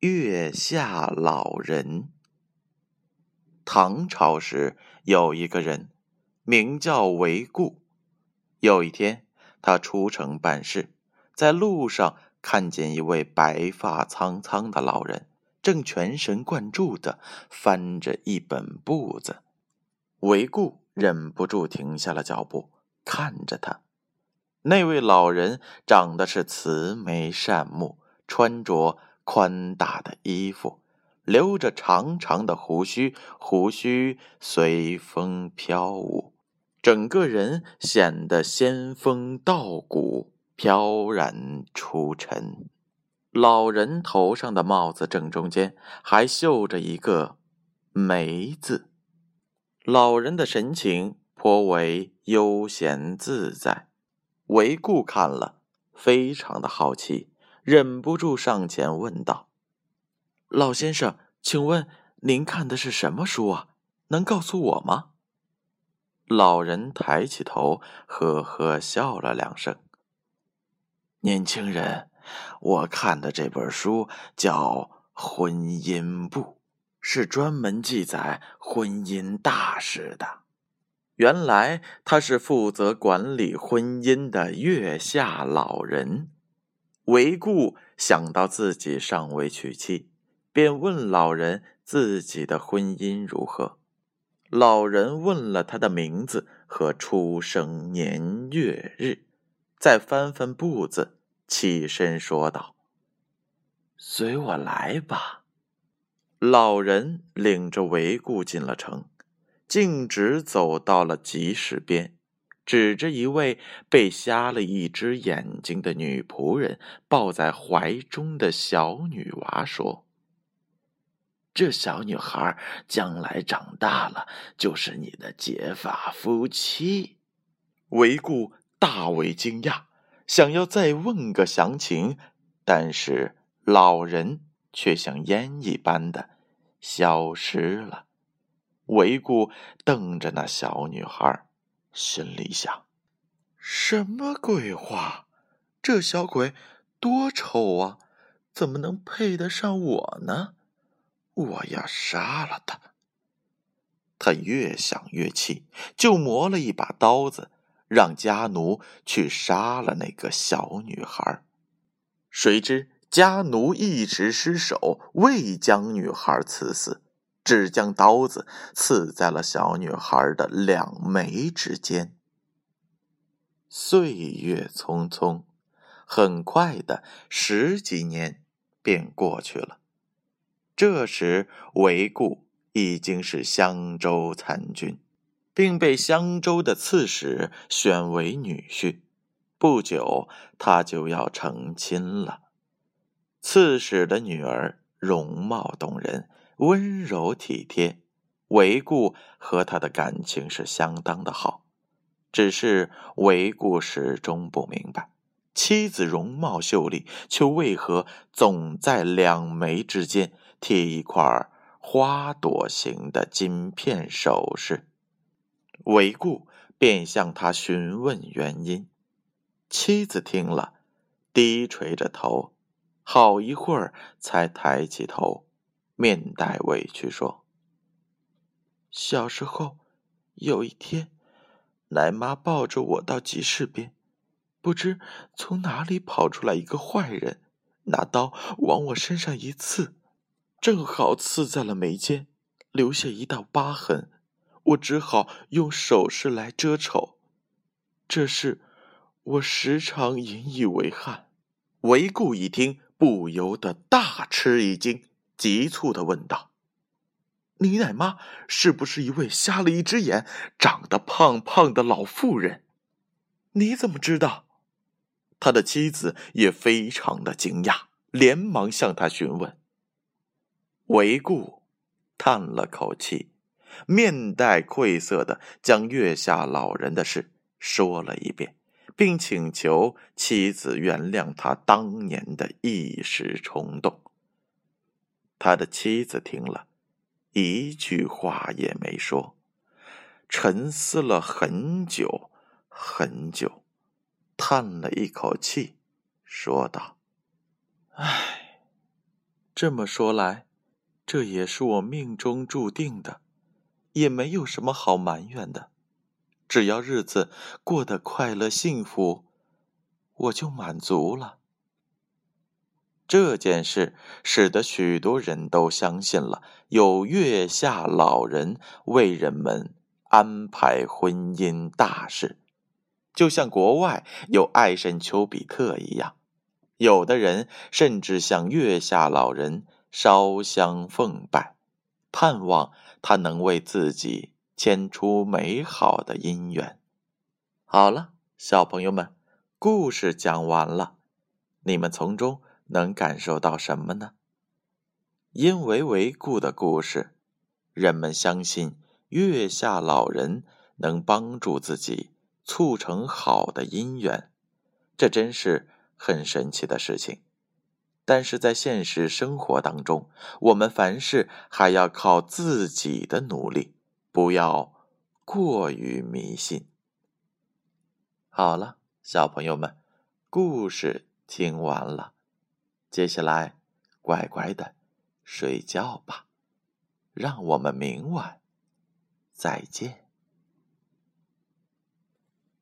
月下老人。唐朝时有一个人，名叫韦固。有一天，他出城办事，在路上看见一位白发苍苍的老人，正全神贯注的翻着一本簿子。韦固忍不住停下了脚步，看着他。那位老人长得是慈眉善目，穿着。宽大的衣服，留着长长的胡须，胡须随风飘舞，整个人显得仙风道骨，飘然出尘。老人头上的帽子正中间还绣着一个“梅”字，老人的神情颇为悠闲自在。韦固看了，非常的好奇。忍不住上前问道：“老先生，请问您看的是什么书啊？能告诉我吗？”老人抬起头，呵呵笑了两声。年轻人，我看的这本书叫《婚姻簿》，是专门记载婚姻大事的。原来他是负责管理婚姻的月下老人。韦固想到自己尚未娶妻，便问老人自己的婚姻如何。老人问了他的名字和出生年月日，再翻翻簿子，起身说道：“随我来吧。”老人领着韦固进了城，径直走到了集市边。指着一位被瞎了一只眼睛的女仆人抱在怀中的小女娃说：“这小女孩将来长大了就是你的结发夫妻。”韦固大为惊讶，想要再问个详情，但是老人却像烟一般的消失了。韦固瞪着那小女孩。心里想：“什么鬼话？这小鬼多丑啊！怎么能配得上我呢？我要杀了他！”他越想越气，就磨了一把刀子，让家奴去杀了那个小女孩。谁知家奴一时失手，未将女孩刺死。只将刀子刺在了小女孩的两眉之间。岁月匆匆，很快的十几年便过去了。这时，韦固已经是襄州参军，并被襄州的刺史选为女婿。不久，他就要成亲了。刺史的女儿容貌动人。温柔体贴，韦固和他的感情是相当的好。只是韦固始终不明白，妻子容貌秀丽，却为何总在两眉之间贴一块花朵形的金片首饰。韦固便向他询问原因。妻子听了，低垂着头，好一会儿才抬起头。面带委屈说：“小时候，有一天，奶妈抱着我到集市边，不知从哪里跑出来一个坏人，拿刀往我身上一刺，正好刺在了眉间，留下一道疤痕。我只好用首饰来遮丑。这事，我时常引以为憾。”韦固一听，不由得大吃一惊。急促的问道：“你奶妈是不是一位瞎了一只眼、长得胖胖的老妇人？你怎么知道？”他的妻子也非常的惊讶，连忙向他询问。韦固叹了口气，面带愧色的将月下老人的事说了一遍，并请求妻子原谅他当年的一时冲动。他的妻子听了，一句话也没说，沉思了很久很久，叹了一口气，说道：“唉，这么说来。”这也是我命中注定的，也没有什么好埋怨的。只要日子过得快乐幸福，我就满足了。这件事使得许多人都相信了有月下老人为人们安排婚姻大事，就像国外有爱神丘比特一样。有的人甚至向月下老人。烧香奉拜，盼望他能为自己牵出美好的姻缘。好了，小朋友们，故事讲完了，你们从中能感受到什么呢？因为为故的故事，人们相信月下老人能帮助自己促成好的姻缘，这真是很神奇的事情。但是在现实生活当中，我们凡事还要靠自己的努力，不要过于迷信。好了，小朋友们，故事听完了，接下来乖乖的睡觉吧，让我们明晚再见。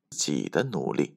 自己的努力。